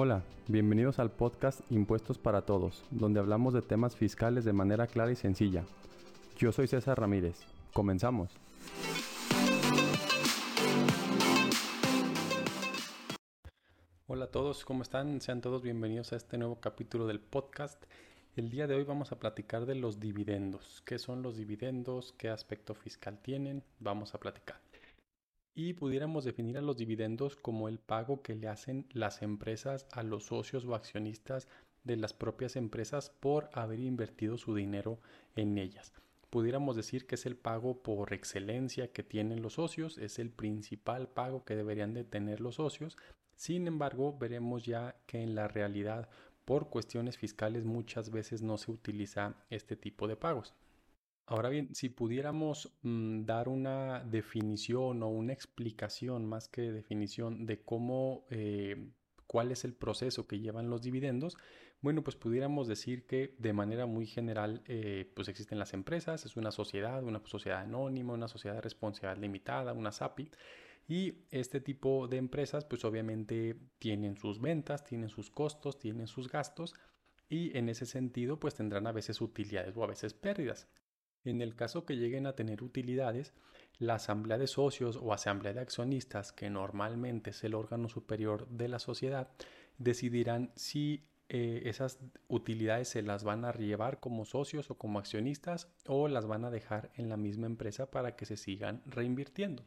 Hola, bienvenidos al podcast Impuestos para Todos, donde hablamos de temas fiscales de manera clara y sencilla. Yo soy César Ramírez. Comenzamos. Hola a todos, ¿cómo están? Sean todos bienvenidos a este nuevo capítulo del podcast. El día de hoy vamos a platicar de los dividendos. ¿Qué son los dividendos? ¿Qué aspecto fiscal tienen? Vamos a platicar y pudiéramos definir a los dividendos como el pago que le hacen las empresas a los socios o accionistas de las propias empresas por haber invertido su dinero en ellas. Pudiéramos decir que es el pago por excelencia que tienen los socios, es el principal pago que deberían de tener los socios. Sin embargo, veremos ya que en la realidad, por cuestiones fiscales, muchas veces no se utiliza este tipo de pagos. Ahora bien, si pudiéramos mm, dar una definición o una explicación más que definición de cómo, eh, cuál es el proceso que llevan los dividendos, bueno, pues pudiéramos decir que de manera muy general, eh, pues existen las empresas, es una sociedad, una sociedad anónima, una sociedad de responsabilidad limitada, una SAPI. Y este tipo de empresas, pues obviamente tienen sus ventas, tienen sus costos, tienen sus gastos y en ese sentido, pues tendrán a veces utilidades o a veces pérdidas. En el caso que lleguen a tener utilidades, la asamblea de socios o asamblea de accionistas, que normalmente es el órgano superior de la sociedad, decidirán si eh, esas utilidades se las van a llevar como socios o como accionistas o las van a dejar en la misma empresa para que se sigan reinvirtiendo.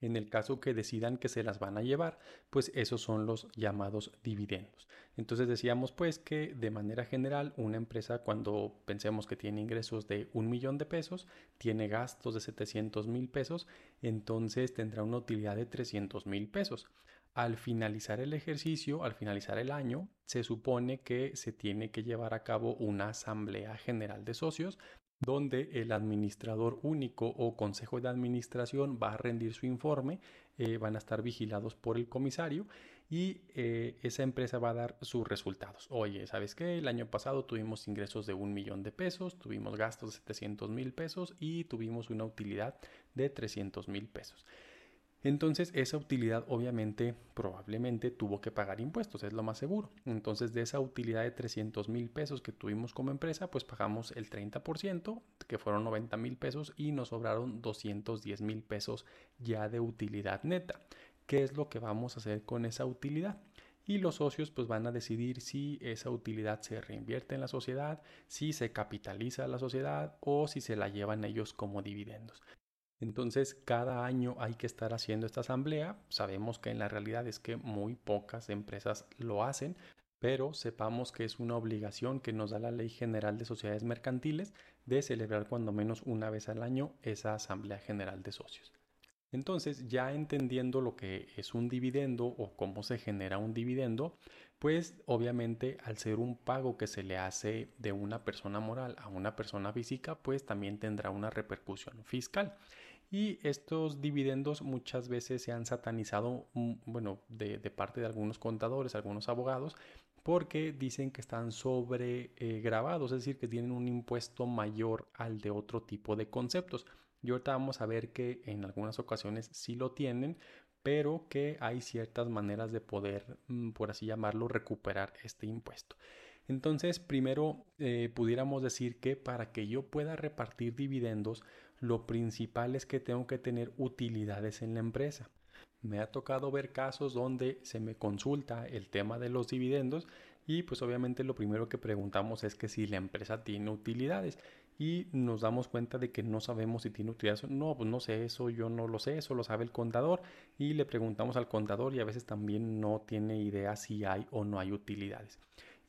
En el caso que decidan que se las van a llevar, pues esos son los llamados dividendos. Entonces decíamos pues que de manera general una empresa cuando pensemos que tiene ingresos de un millón de pesos, tiene gastos de 700 mil pesos, entonces tendrá una utilidad de 300 mil pesos. Al finalizar el ejercicio, al finalizar el año, se supone que se tiene que llevar a cabo una asamblea general de socios donde el administrador único o consejo de administración va a rendir su informe, eh, van a estar vigilados por el comisario y eh, esa empresa va a dar sus resultados. Oye, ¿sabes qué? El año pasado tuvimos ingresos de un millón de pesos, tuvimos gastos de 700 mil pesos y tuvimos una utilidad de 300 mil pesos. Entonces esa utilidad obviamente probablemente tuvo que pagar impuestos, es lo más seguro. Entonces de esa utilidad de 300 mil pesos que tuvimos como empresa, pues pagamos el 30%, que fueron 90 mil pesos y nos sobraron 210 mil pesos ya de utilidad neta. ¿Qué es lo que vamos a hacer con esa utilidad? y los socios pues van a decidir si esa utilidad se reinvierte en la sociedad, si se capitaliza la sociedad o si se la llevan ellos como dividendos. Entonces, cada año hay que estar haciendo esta asamblea. Sabemos que en la realidad es que muy pocas empresas lo hacen, pero sepamos que es una obligación que nos da la Ley General de Sociedades Mercantiles de celebrar cuando menos una vez al año esa Asamblea General de Socios. Entonces, ya entendiendo lo que es un dividendo o cómo se genera un dividendo, pues obviamente al ser un pago que se le hace de una persona moral a una persona física, pues también tendrá una repercusión fiscal. Y estos dividendos muchas veces se han satanizado, mm, bueno, de, parte de algunos contadores, algunos abogados, porque dicen que están sobre eh, grabados, es decir, que tienen un impuesto mayor al de otro tipo de conceptos. Y ahorita vamos a ver que en algunas ocasiones sí lo tienen, pero que hay ciertas maneras de poder, mm, por así llamarlo, recuperar este impuesto. Entonces, primero eh, pudiéramos decir que para que yo pueda repartir dividendos, lo principal es que tengo que tener utilidades en la empresa. Me ha tocado ver casos donde se me consulta el tema de los dividendos y pues obviamente lo primero que preguntamos es que si la empresa tiene utilidades y nos damos cuenta de que no sabemos si tiene utilidades. No, pues no sé eso, yo no lo sé, eso lo sabe el contador y le preguntamos al contador y a veces también no tiene idea si hay o no hay utilidades.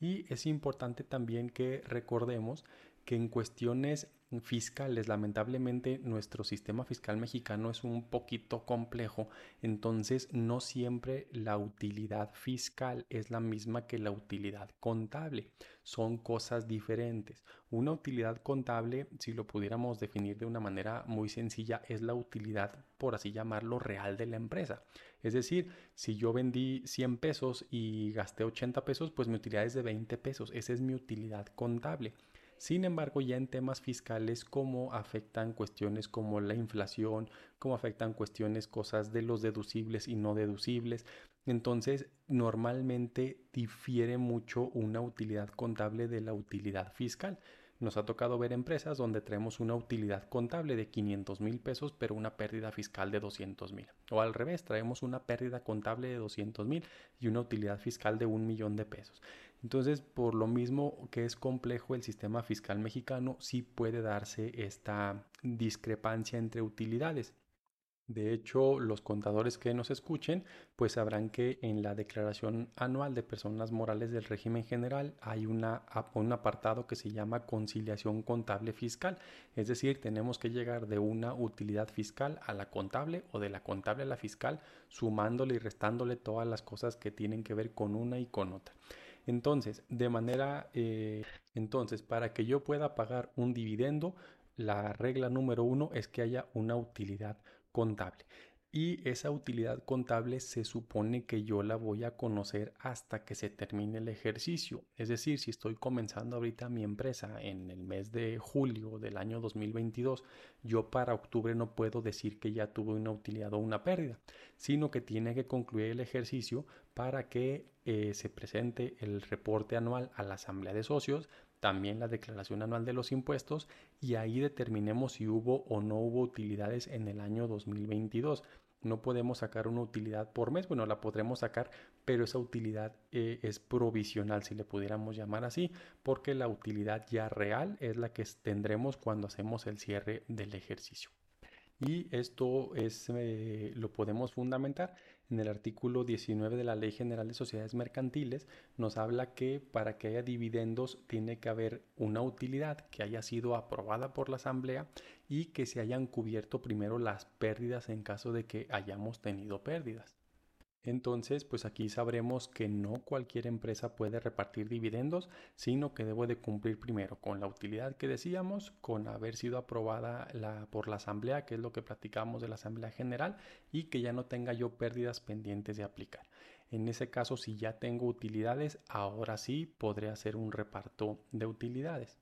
Y es importante también que recordemos que en cuestiones fiscales. Lamentablemente nuestro sistema fiscal mexicano es un poquito complejo, entonces no siempre la utilidad fiscal es la misma que la utilidad contable. Son cosas diferentes. Una utilidad contable, si lo pudiéramos definir de una manera muy sencilla, es la utilidad, por así llamarlo, real de la empresa. Es decir, si yo vendí 100 pesos y gasté 80 pesos, pues mi utilidad es de 20 pesos. Esa es mi utilidad contable. Sin embargo, ya en temas fiscales, cómo afectan cuestiones como la inflación, cómo afectan cuestiones, cosas de los deducibles y no deducibles. Entonces, normalmente difiere mucho una utilidad contable de la utilidad fiscal. Nos ha tocado ver empresas donde traemos una utilidad contable de 500 mil pesos, pero una pérdida fiscal de 200 mil. O al revés, traemos una pérdida contable de 200 mil y una utilidad fiscal de un millón de pesos. Entonces, por lo mismo que es complejo el sistema fiscal mexicano, sí puede darse esta discrepancia entre utilidades. De hecho, los contadores que nos escuchen, pues sabrán que en la declaración anual de personas morales del régimen general hay una, un apartado que se llama conciliación contable fiscal. Es decir, tenemos que llegar de una utilidad fiscal a la contable o de la contable a la fiscal, sumándole y restándole todas las cosas que tienen que ver con una y con otra. Entonces, de manera, eh, entonces, para que yo pueda pagar un dividendo, la regla número uno es que haya una utilidad contable. Y esa utilidad contable se supone que yo la voy a conocer hasta que se termine el ejercicio. Es decir, si estoy comenzando ahorita mi empresa en el mes de julio del año 2022, yo para octubre no puedo decir que ya tuve una utilidad o una pérdida, sino que tiene que concluir el ejercicio para que eh, se presente el reporte anual a la asamblea de socios también la declaración anual de los impuestos y ahí determinemos si hubo o no hubo utilidades en el año 2022. No podemos sacar una utilidad por mes, bueno, la podremos sacar, pero esa utilidad eh, es provisional, si le pudiéramos llamar así, porque la utilidad ya real es la que tendremos cuando hacemos el cierre del ejercicio. Y esto es, eh, lo podemos fundamentar en el artículo 19 de la Ley General de Sociedades Mercantiles nos habla que para que haya dividendos tiene que haber una utilidad que haya sido aprobada por la Asamblea y que se hayan cubierto primero las pérdidas en caso de que hayamos tenido pérdidas. Entonces, pues aquí sabremos que no cualquier empresa puede repartir dividendos, sino que debo de cumplir primero con la utilidad que decíamos, con haber sido aprobada por la asamblea, que es lo que platicamos de la asamblea general, y que ya no tenga yo pérdidas pendientes de aplicar. En ese caso, si ya tengo utilidades, ahora sí podré hacer un reparto de utilidades.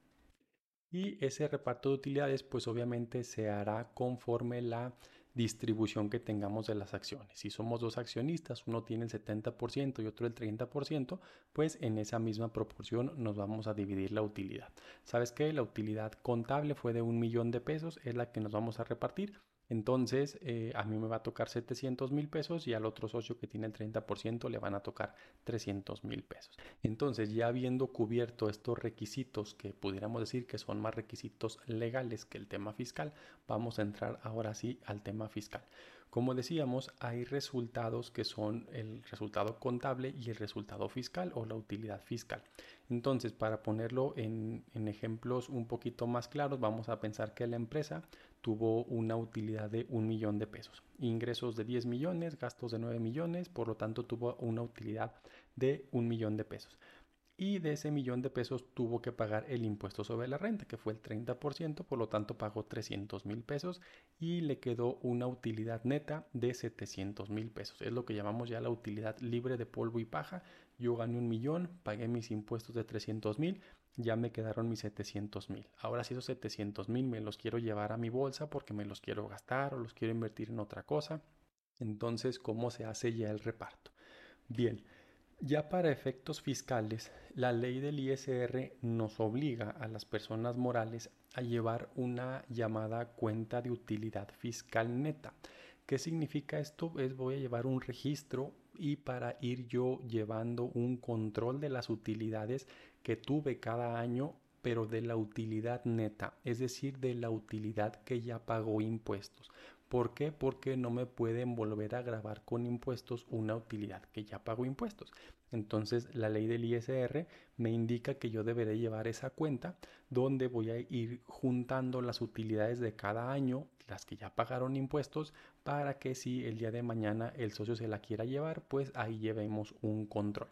Y ese reparto de utilidades, pues obviamente se hará conforme la distribución que tengamos de las acciones. Si somos dos accionistas, uno tiene el 70% y otro el 30%, pues en esa misma proporción nos vamos a dividir la utilidad. ¿Sabes qué? La utilidad contable fue de un millón de pesos, es la que nos vamos a repartir. Entonces, eh, a mí me va a tocar 700 mil pesos y al otro socio que tiene el 30% le van a tocar 300 mil pesos. Entonces, ya habiendo cubierto estos requisitos que pudiéramos decir que son más requisitos legales que el tema fiscal, vamos a entrar ahora sí al tema fiscal. Como decíamos, hay resultados que son el resultado contable y el resultado fiscal o la utilidad fiscal. Entonces, para ponerlo en, ejemplos un poquito más claros, vamos a pensar que la empresa tuvo una utilidad de un millón de pesos, ingresos de 10 millones, gastos de 9 millones, por lo tanto tuvo una utilidad de un millón de pesos y de ese millón de pesos tuvo que pagar el impuesto sobre la renta, que fue el 30%, por lo tanto pagó 300 mil pesos y le quedó una utilidad neta de 700 mil pesos. Es lo que llamamos ya la utilidad libre de polvo y paja. Yo gané un millón, pagué mis impuestos de 300 mil, ya me quedaron mis 700 mil. Ahora si esos 700 mil me los quiero llevar a mi bolsa porque me los quiero gastar o los quiero invertir en otra cosa. Entonces, ¿cómo se hace ya el reparto? Bien. Ya para efectos fiscales, la ley del ISR nos obliga a las personas morales a llevar una llamada cuenta de utilidad fiscal neta. ¿Qué significa esto? Es voy a llevar un registro y para ir yo llevando un control de las utilidades que tuve cada año, pero de la utilidad neta, es decir, de la utilidad que ya pagó impuestos. ¿Por qué? Porque no me pueden volver a grabar con impuestos una utilidad que ya pago impuestos. Entonces la ley del ISR me indica que yo deberé llevar esa cuenta donde voy a ir juntando las utilidades de cada año, las que ya pagaron impuestos, para que si el día de mañana el socio se la quiera llevar, pues ahí llevemos un control.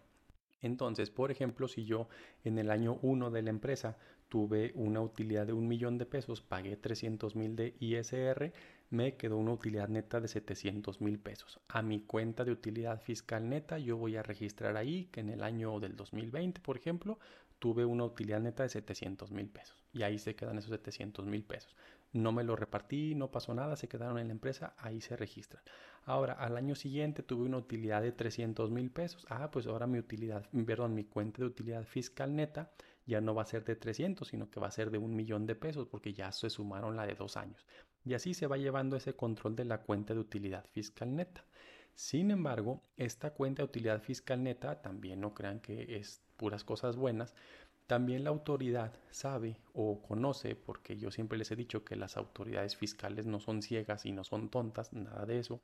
Entonces, por ejemplo, si yo en el año 1 de la empresa tuve una utilidad de un millón de pesos, pagué 300 mil de ISR, me quedó una utilidad neta de 700 mil pesos. A mi cuenta de utilidad fiscal neta yo voy a registrar ahí que en el año del 2020, por ejemplo, tuve una utilidad neta de 700 mil pesos. Y ahí se quedan esos 700 mil pesos. No me lo repartí, no pasó nada, se quedaron en la empresa, ahí se registran. Ahora, al año siguiente tuve una utilidad de 300 mil pesos. Ah, pues ahora mi utilidad, perdón, mi cuenta de utilidad fiscal neta ya no va a ser de 300, sino que va a ser de un millón de pesos porque ya se sumaron la de dos años. Y así se va llevando ese control de la cuenta de utilidad fiscal neta. Sin embargo, esta cuenta de utilidad fiscal neta, también no crean que es puras cosas buenas, también la autoridad sabe o conoce, porque yo siempre les he dicho que las autoridades fiscales no son ciegas y no son tontas, nada de eso.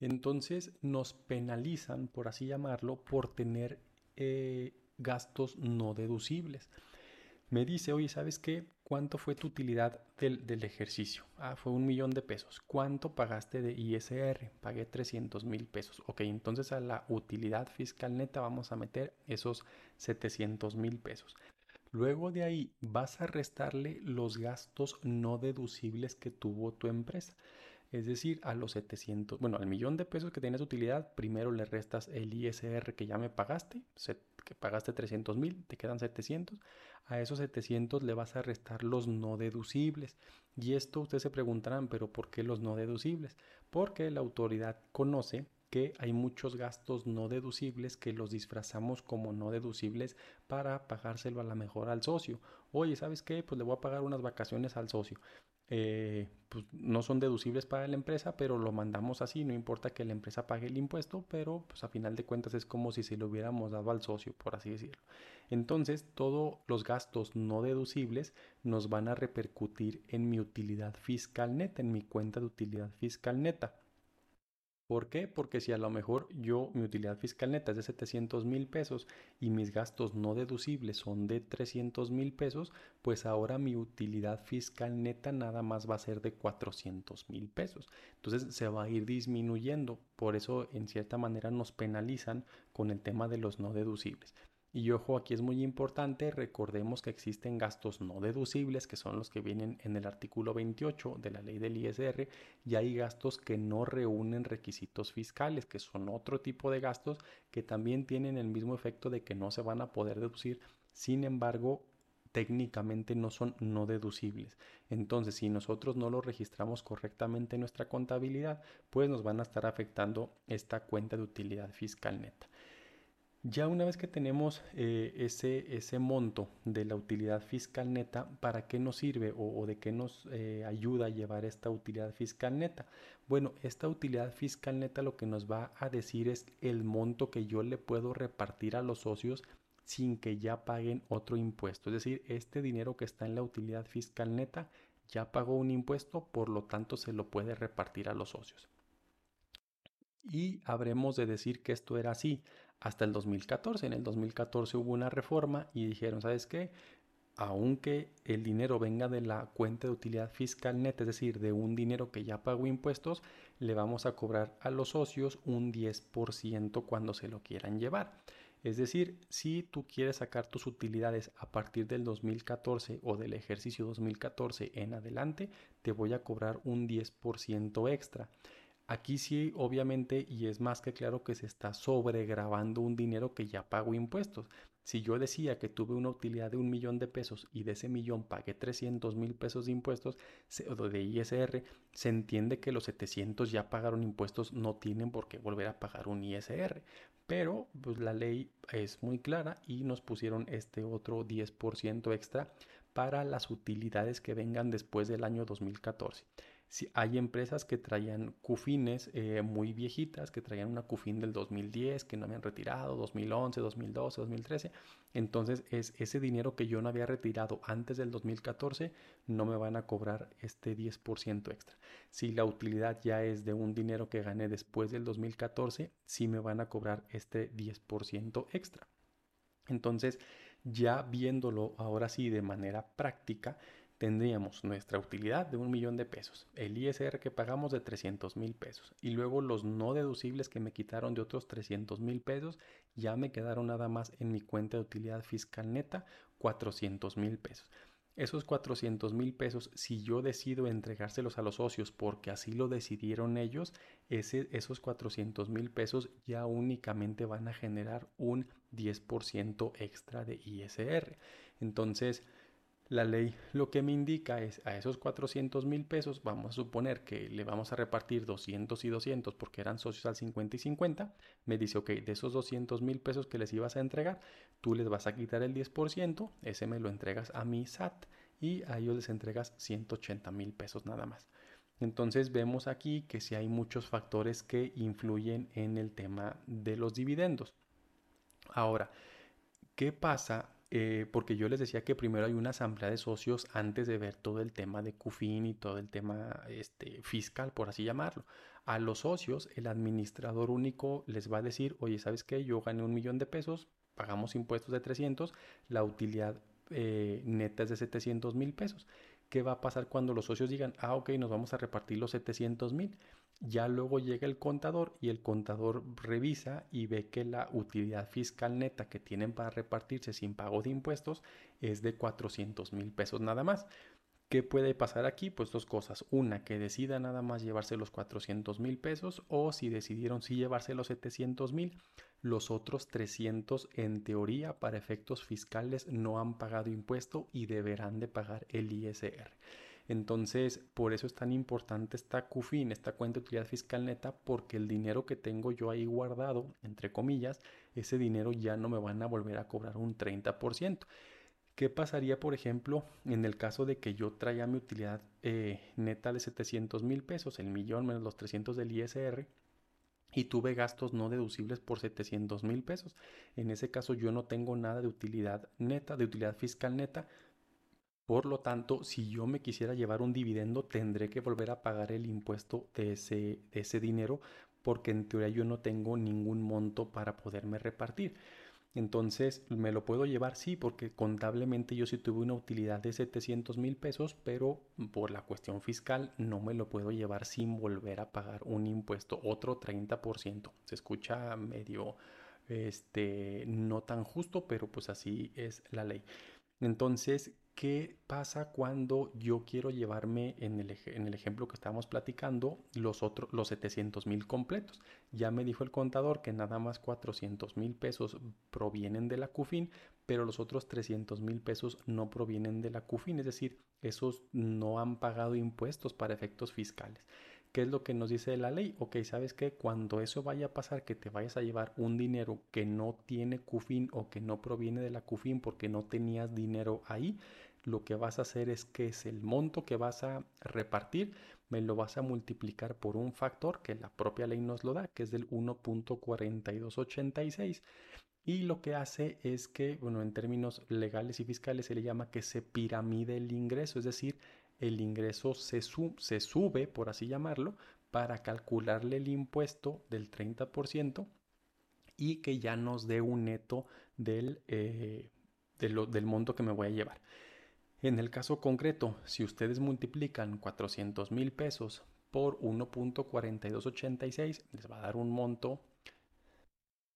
Entonces nos penalizan, por así llamarlo, por tener eh, gastos no deducibles. Me dice, oye, ¿sabes qué? ¿Cuánto fue tu utilidad del, ejercicio? Ah, fue un millón de pesos. ¿Cuánto pagaste de ISR? Pagué 300 mil pesos. Ok, entonces a la utilidad fiscal neta vamos a meter esos 700 mil pesos. Luego de ahí vas a restarle los gastos no deducibles que tuvo tu empresa. Es decir, a los 700, bueno, al millón de pesos que tienes utilidad, primero le restas el ISR que ya me pagaste, que pagaste 300 mil, te quedan 700 a esos 700 le vas a restar los no deducibles. Y esto ustedes se preguntarán, pero ¿por qué los no deducibles? Porque la autoridad conoce que hay muchos gastos no deducibles que los disfrazamos como no deducibles para pagárselo a la mejor al socio. Oye, ¿sabes qué? Pues le voy a pagar unas vacaciones al socio. Eh, pues no son deducibles para la empresa, pero lo mandamos así, no importa que la empresa pague el impuesto, pero pues a final de cuentas es como si se lo hubiéramos dado al socio, por así decirlo. Entonces, todos los gastos no deducibles nos van a repercutir en mi utilidad fiscal neta, en mi cuenta de utilidad fiscal neta. ¿Por qué? Porque si a lo mejor yo, mi utilidad fiscal neta es de 700 mil pesos y mis gastos no deducibles son de 300 mil pesos, pues ahora mi utilidad fiscal neta nada más va a ser de 400 mil pesos. Entonces se va a ir disminuyendo. Por eso en cierta manera nos penalizan con el tema de los no deducibles. Y ojo, aquí es muy importante, recordemos que existen gastos no deducibles, que son los que vienen en el artículo 28 de la ley del ISR, y hay gastos que no reúnen requisitos fiscales, que son otro tipo de gastos que también tienen el mismo efecto de que no se van a poder deducir, sin embargo, técnicamente no son no deducibles. Entonces, si nosotros no lo registramos correctamente en nuestra contabilidad, pues nos van a estar afectando esta cuenta de utilidad fiscal neta. Ya una vez que tenemos eh, ese, ese monto de la utilidad fiscal neta, ¿para qué nos sirve o, de qué nos eh, ayuda a llevar esta utilidad fiscal neta? Bueno, esta utilidad fiscal neta lo que nos va a decir es el monto que yo le puedo repartir a los socios sin que ya paguen otro impuesto. Es decir, este dinero que está en la utilidad fiscal neta ya pagó un impuesto, por lo tanto se lo puede repartir a los socios. Y habremos de decir que esto era así hasta el 2014. En el 2014 hubo una reforma y dijeron, ¿sabes qué? Aunque el dinero venga de la cuenta de utilidad fiscal neta, es decir, de un dinero que ya pagó impuestos, le vamos a cobrar a los socios un 10% cuando se lo quieran llevar. Es decir, si tú quieres sacar tus utilidades a partir del 2014 o del ejercicio 2014 en adelante, te voy a cobrar un 10% extra. Aquí sí, obviamente, y es más que claro que se está sobregrabando un dinero que ya pago impuestos. Si yo decía que tuve una utilidad de un millón de pesos y de ese millón pagué 300 mil pesos de impuestos de ISR, se entiende que los 700 ya pagaron impuestos, no tienen por qué volver a pagar un ISR. Pero pues, la ley es muy clara y nos pusieron este otro 10% extra para las utilidades que vengan después del año 2014 si hay empresas que traían cufines eh, muy viejitas, que traían una cufin del 2010, que no habían retirado, 2011, 2012, 2013. Entonces es ese dinero que yo no había retirado antes del 2014, no me van a cobrar este 10% extra. Si la utilidad ya es de un dinero que gané después del 2014, sí me van a cobrar este 10% extra. Entonces, ya viéndolo ahora sí de manera práctica, tendríamos nuestra utilidad de un millón de pesos, el ISR que pagamos de 300 mil pesos y luego los no deducibles que me quitaron de otros 300 mil pesos, ya me quedaron nada más en mi cuenta de utilidad fiscal neta 400 mil pesos. Esos 400 mil pesos, si yo decido entregárselos a los socios porque así lo decidieron ellos, esos 400 mil pesos ya únicamente van a generar un 10% extra de ISR. Entonces, La ley lo que me indica es a esos 400 mil pesos, vamos a suponer que le vamos a repartir 200 y 200 porque eran socios al 50 y 50. Me dice, ok, de esos 200 mil pesos que les ibas a entregar, tú les vas a quitar el 10%, ese me lo entregas a mi SAT y a ellos les entregas 180 mil pesos nada más. Entonces vemos aquí que si hay muchos factores que influyen en el tema de los dividendos. Ahora, ¿qué pasa? Eh, porque yo les decía que primero hay una asamblea de socios antes de ver todo el tema de CUFIN y todo el tema este, fiscal, por así llamarlo. A los socios, el administrador único les va a decir, oye, ¿sabes qué? Yo gané un millón de pesos, pagamos impuestos de 300, la utilidad eh, neta es de 700 mil pesos. ¿Qué va a pasar cuando los socios digan, ah, ok, nos vamos a repartir los 700 mil? Ya luego llega el contador y el contador revisa y ve que la utilidad fiscal neta que tienen para repartirse sin pago de impuestos es de 400 mil pesos nada más. ¿Qué puede pasar aquí? Pues dos cosas. Una, que decida nada más llevarse los 400 mil pesos o si decidieron sí llevarse los 700 mil, los otros 300 en teoría para efectos fiscales no han pagado impuesto y deberán de pagar el ISR. Entonces, por eso es tan importante esta CUFIN, esta cuenta de utilidad fiscal neta, porque el dinero que tengo yo ahí guardado, entre comillas, ese dinero ya no me van a volver a cobrar un 30%. ¿Qué pasaría, por ejemplo, en el caso de que yo traía mi utilidad eh, neta de 700 mil pesos, el millón menos los 300 del ISR? y tuve gastos no deducibles por 700 mil pesos. En ese caso yo no tengo nada de utilidad neta, de utilidad fiscal neta. Por lo tanto, si yo me quisiera llevar un dividendo, tendré que volver a pagar el impuesto de ese, de ese dinero porque en teoría yo no tengo ningún monto para poderme repartir. Entonces, ¿me lo puedo llevar? Sí, porque contablemente yo sí tuve una utilidad de 700 mil pesos, pero por la cuestión fiscal no me lo puedo llevar sin volver a pagar un impuesto, otro 30%. Se escucha medio, este, no tan justo, pero pues así es la ley. Entonces, ¿qué pasa cuando yo quiero llevarme en el, ejemplo que estábamos platicando los otros los 700 mil completos? Ya me dijo el contador que nada más 400 mil pesos provienen de la CUFIN, pero los otros 300 mil pesos no provienen de la CUFIN, es decir, esos no han pagado impuestos para efectos fiscales. ¿Qué es lo que nos dice la ley? Ok, ¿sabes qué? Cuando eso vaya a pasar, que te vayas a llevar un dinero que no tiene CUFIN o que no proviene de la CUFIN porque no tenías dinero ahí, lo que vas a hacer es que es el monto que vas a repartir, me lo vas a multiplicar por un factor que la propia ley nos lo da, que es del 1.4286. Y lo que hace es que, bueno, en términos legales y fiscales se le llama que se piramide el ingreso, es decir, el ingreso se, sube, por así llamarlo, para calcularle el impuesto del 30% y que ya nos dé un neto del, eh, del monto que me voy a llevar. En el caso concreto, si ustedes multiplican 400 mil pesos por 1.4286, les va a dar un monto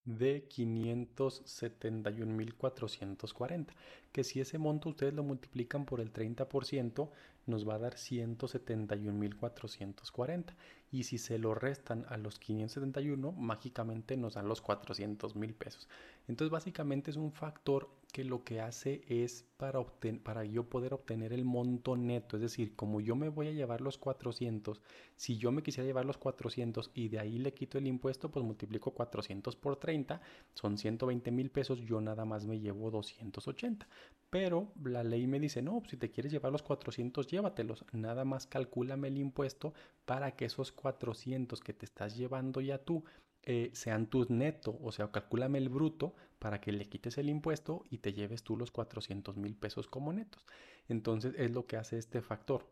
de 571.440, que si ese monto ustedes lo multiplican por el 30%, nos va a dar 171.440. Y si se lo restan a los 571, mágicamente nos dan los 400 mil pesos. Entonces básicamente es un factor que lo que hace es para, para yo poder obtener el monto neto. Es decir, como yo me voy a llevar los 400, si yo me quisiera llevar los 400 y de ahí le quito el impuesto, pues multiplico 400 por 30, son 120 mil pesos, yo nada más me llevo 280. Pero la ley me dice, no, si te quieres llevar los 400, llévatelos. Nada más calcúlame el impuesto para que esos 400 que te estás llevando ya tú eh, sean tus netos, o sea, calcúlame el bruto para que le quites el impuesto y te lleves tú los 400 mil pesos como netos. Entonces es lo que hace este factor.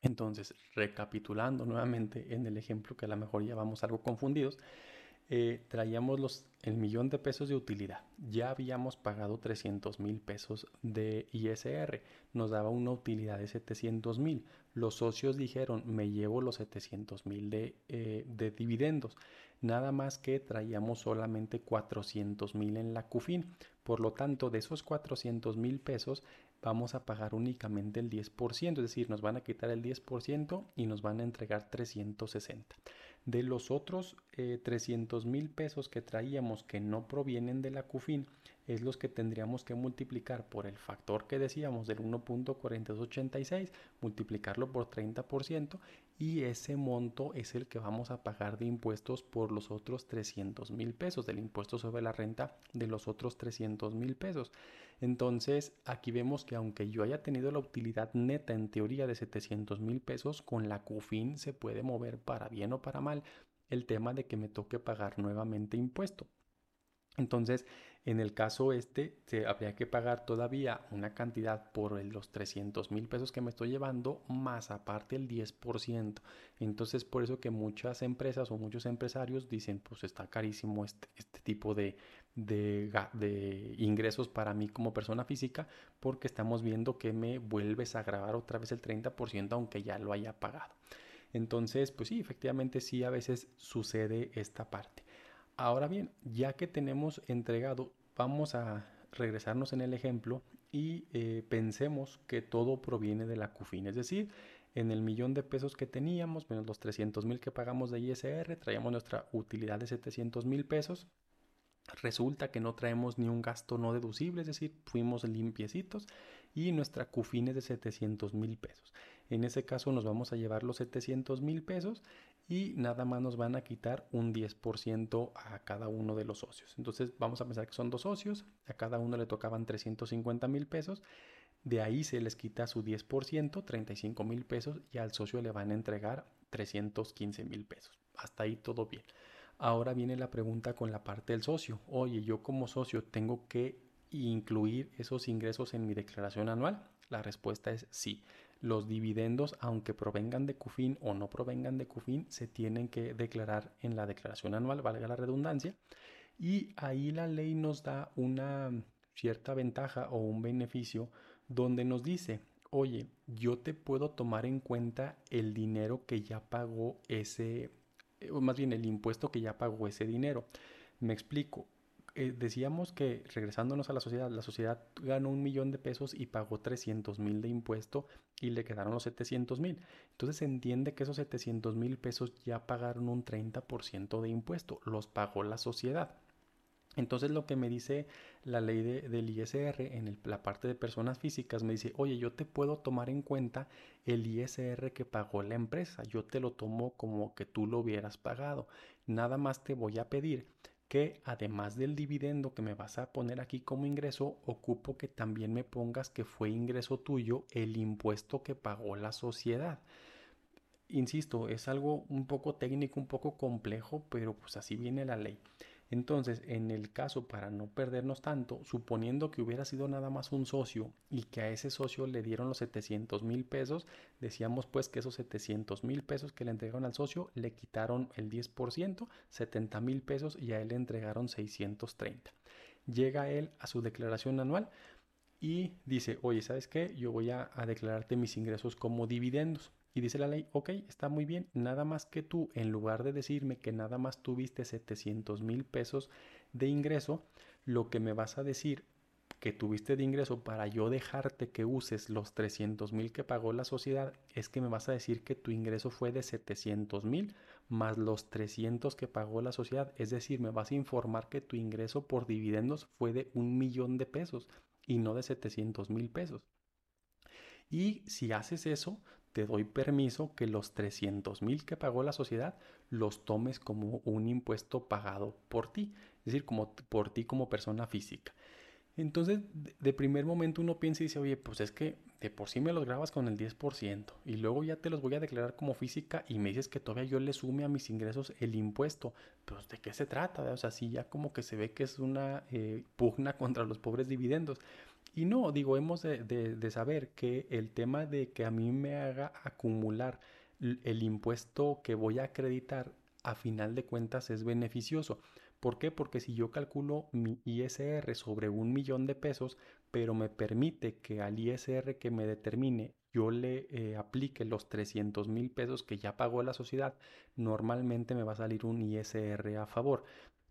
Entonces, recapitulando nuevamente en el ejemplo que a lo mejor ya vamos algo confundidos, eh, traíamos los, el millón de pesos de utilidad. Ya habíamos pagado 300 mil pesos de ISR. Nos daba una utilidad de 700 mil. Los socios dijeron, me llevo los 700 mil de, eh, de dividendos nada más que traíamos solamente 400 mil en la CUFIN. Por lo tanto, de esos 400 mil pesos vamos a pagar únicamente el 10%, es decir, nos van a quitar el 10% y nos van a entregar 360. De los otros 300 mil pesos que traíamos que no provienen de la CUFIN es los que tendríamos que multiplicar por el factor que decíamos del 1.4286, multiplicarlo por 30% y ese monto es el que vamos a pagar de impuestos por los otros 300 mil pesos, del impuesto sobre la renta de los otros 300 mil pesos. Entonces aquí vemos que aunque yo haya tenido la utilidad neta en teoría de 700 mil pesos, con la CUFIN se puede mover para bien o para mal el tema de que me toque pagar nuevamente impuesto. Entonces, en el caso este, se habría que pagar todavía una cantidad por los 300 mil pesos que me estoy llevando, más aparte el 10%. Entonces, por eso que muchas empresas o muchos empresarios dicen, pues está carísimo este, este tipo de, de, de, ingresos para mí como persona física, porque estamos viendo que me vuelves a grabar otra vez el 30%, aunque ya lo haya pagado. Entonces, pues sí, efectivamente sí a veces sucede esta parte. Ahora bien, ya que tenemos entregado, vamos a regresarnos en el ejemplo y eh, pensemos que todo proviene de la CUFIN, es decir, en el millón de pesos que teníamos, menos los 300 mil que pagamos de ISR, traíamos nuestra utilidad de 700 mil pesos. Resulta que no traemos ni un gasto no deducible, es decir, fuimos limpiecitos y nuestra CUFIN es de 700 mil pesos. En ese caso nos vamos a llevar los 700 mil pesos y nada más nos van a quitar un 10% a cada uno de los socios. Entonces vamos a pensar que son dos socios, a cada uno le tocaban 350 mil pesos. De ahí se les quita su 10%, 35 mil pesos, y al socio le van a entregar 315 mil pesos. Hasta ahí todo bien. Ahora viene la pregunta con la parte del socio. Oye, yo como socio tengo que incluir esos ingresos en mi declaración anual. La respuesta es sí los dividendos, aunque provengan de CUFIN o no provengan de CUFIN, se tienen que declarar en la declaración anual, valga la redundancia. Y ahí la ley nos da una cierta ventaja o un beneficio donde nos dice, oye, yo te puedo tomar en cuenta el dinero que ya pagó ese, o más bien el impuesto que ya pagó ese dinero. Me explico, eh, decíamos que regresándonos a la sociedad, la sociedad ganó un millón de pesos y pagó 300 mil de impuesto y le quedaron los 700 mil. Entonces se entiende que esos 700 mil pesos ya pagaron un 30% de impuesto, los pagó la sociedad. Entonces lo que me dice la ley del ISR en la parte de personas físicas me dice, oye, yo te puedo tomar en cuenta el ISR que pagó la empresa, yo te lo tomo como que tú lo hubieras pagado. Nada más te voy a pedir que además del dividendo que me vas a poner aquí como ingreso, ocupo que también me pongas que fue ingreso tuyo el impuesto que pagó la sociedad. Insisto, es algo un poco técnico, un poco complejo, pero pues así viene la ley. Entonces, en el caso, para no perdernos tanto, suponiendo que hubiera sido nada más un socio y que a ese socio le dieron los 700 mil pesos, decíamos pues que esos 700 mil pesos que le entregaron al socio le quitaron el 10%, 70 mil pesos y a él le entregaron 630. Llega él a su declaración anual y dice, oye, ¿sabes qué? Yo voy a, a declararte mis ingresos como dividendos. Y dice la ley, ok, está muy bien, nada más que tú, en lugar de decirme que nada más tuviste 700 mil pesos de ingreso, lo que me vas a decir que tuviste de ingreso para yo dejarte que uses los 300 mil que pagó la sociedad es que me vas a decir que tu ingreso fue de 700 mil más los 300 que pagó la sociedad. Es decir, me vas a informar que tu ingreso por dividendos fue de un millón de pesos y no de 700 mil pesos. Y si haces eso, te doy permiso que los 300 mil que pagó la sociedad los tomes como un impuesto pagado por ti, es decir, como por ti como persona física. Entonces, de primer momento uno piensa y dice, oye, pues es que de por sí me los grabas con el 10% y luego ya te los voy a declarar como física y me dices que todavía yo le sume a mis ingresos el impuesto. Pues de qué se trata, o sea, sí ya como que se ve que es una eh, pugna contra los pobres dividendos. Y no, digo, hemos de, saber que el tema de que a mí me haga acumular el impuesto que voy a acreditar a final de cuentas es beneficioso. ¿Por qué? Porque si yo calculo mi ISR sobre un millón de pesos, pero me permite que al ISR que me determine yo le eh, aplique los 300 mil pesos que ya pagó la sociedad, normalmente me va a salir un ISR a favor.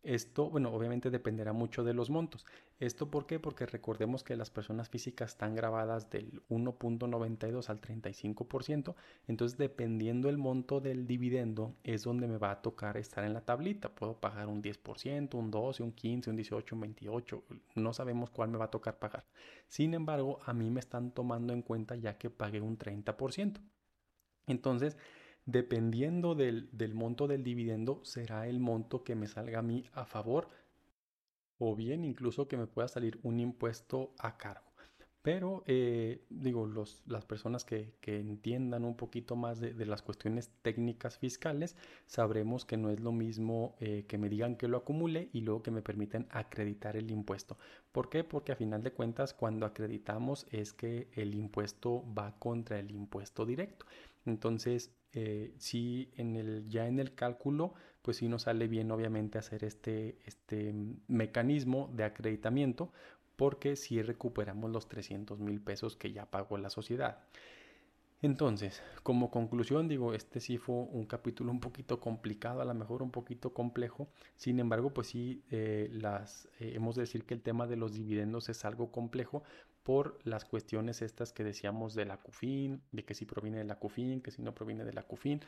Esto, bueno, obviamente dependerá mucho de los montos. ¿Esto por qué? Porque recordemos que las personas físicas están grabadas del 1.92 al 35%, entonces dependiendo el monto del dividendo es donde me va a tocar estar en la tablita. Puedo pagar un 10%, un 12, un 15, un 18, un 28, no sabemos cuál me va a tocar pagar. Sin embargo, a mí me están tomando en cuenta ya que pagué un 30%. Entonces, dependiendo del, monto del dividendo, será el monto que me salga a mí a favor o bien incluso que me pueda salir un impuesto a cargo. Pero eh, digo, las personas que, entiendan un poquito más de, las cuestiones técnicas fiscales, sabremos que no es lo mismo eh, que me digan que lo acumule y luego que me permiten acreditar el impuesto. ¿Por qué? Porque a final de cuentas cuando acreditamos es que el impuesto va contra el impuesto directo. Entonces, eh, si en el, ya en el cálculo, pues sí nos sale bien obviamente hacer este, este mecanismo de acreditamiento, porque si recuperamos los 300 mil pesos que ya pagó la sociedad. Entonces, como conclusión, digo, este sí fue un capítulo un poquito complicado, a lo mejor un poquito complejo. Sin embargo, pues sí, eh, las, eh, hemos de decir que el tema de los dividendos es algo complejo por las cuestiones estas que decíamos de la CUFIN, de que si proviene de la CUFIN, que si no proviene de la CUFIN.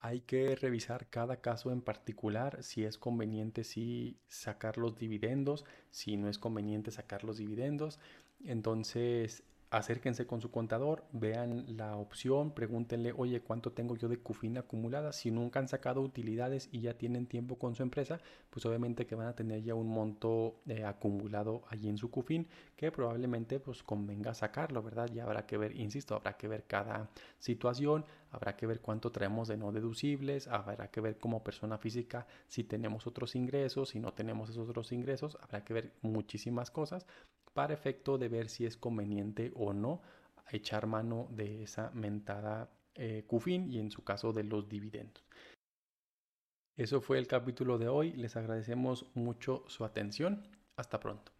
Hay que revisar cada caso en particular, si es conveniente si sacar los dividendos, si no es conveniente sacar los dividendos. Entonces, acérquense con su contador, vean la opción, pregúntenle, oye, ¿cuánto tengo yo de CUFIN acumulada? Si nunca han sacado utilidades y ya tienen tiempo con su empresa, pues obviamente que van a tener ya un monto eh, acumulado allí en su CUFIN que probablemente pues convenga sacarlo, ¿verdad? Ya habrá que ver, insisto, habrá que ver cada situación, habrá que ver cuánto traemos de no deducibles, habrá que ver como persona física si tenemos otros ingresos, si no tenemos esos otros ingresos, habrá que ver muchísimas cosas para efecto de ver si es conveniente o no echar mano de esa mentada eh, CUFIN y en su caso de los dividendos. Eso fue el capítulo de hoy. Les agradecemos mucho su atención. Hasta pronto.